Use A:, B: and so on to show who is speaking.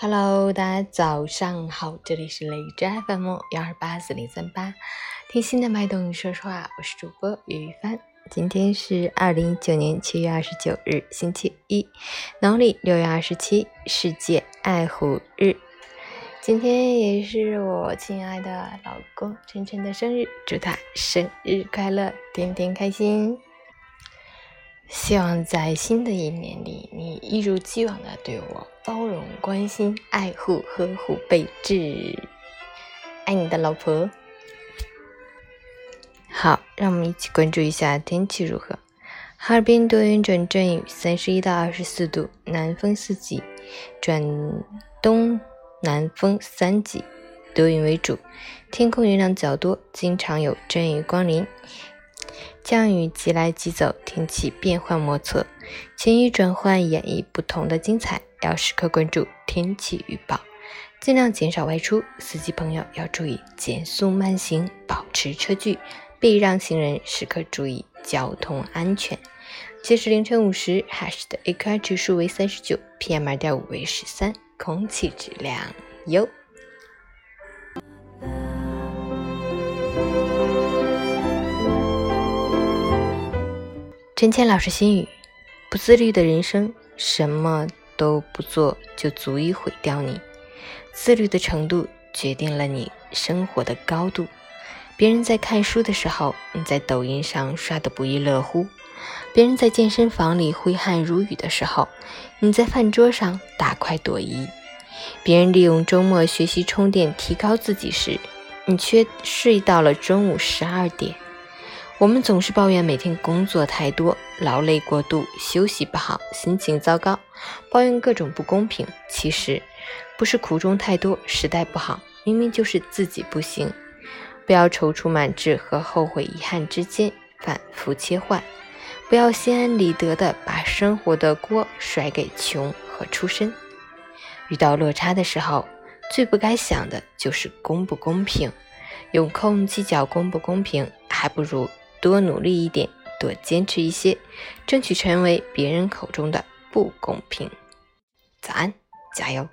A: Hello，大家早上好，这里是雷之 FM 幺二八四零三八，听心的脉动说说话，我是主播于帆。今天是二零一九年七月二十九日，星期一，农历六月二十七，世界爱护日。今天也是我亲爱的老公晨晨的生日，祝他生日快乐，天天开心。希望在新的一年里，你一如既往的对我包容、关心、爱护、呵护备至。爱你的老婆。好，让我们一起关注一下天气如何。哈尔滨多云转阵雨，三十一到二十四度，南风四级转东南风三级，多云为主，天空云量较多，经常有阵雨光临。降雨即来即走，天气变幻莫测，晴雨转换演绎不同的精彩，要时刻关注天气预报，尽量减少外出。司机朋友要注意减速慢行，保持车距，避让行人，时刻注意交通安全。截止凌晨五时，哈市的 AQI 指数为三十九，PM 二点五为十三，空气质量优。陈谦老师心语：不自律的人生，什么都不做就足以毁掉你。自律的程度决定了你生活的高度。别人在看书的时候，你在抖音上刷得不亦乐乎；别人在健身房里挥汗如雨的时候，你在饭桌上大快朵颐；别人利用周末学习充电提高自己时，你却睡到了中午十二点。我们总是抱怨每天工作太多，劳累过度，休息不好，心情糟糕，抱怨各种不公平。其实不是苦衷太多，时代不好，明明就是自己不行。不要踌躇满志和后悔遗憾之间反复切换，不要心安理得的把生活的锅甩给穷和出身。遇到落差的时候，最不该想的就是公不公平。有空计较公不公平，还不如。多努力一点，多坚持一些，争取成为别人口中的不公平。早安，加油！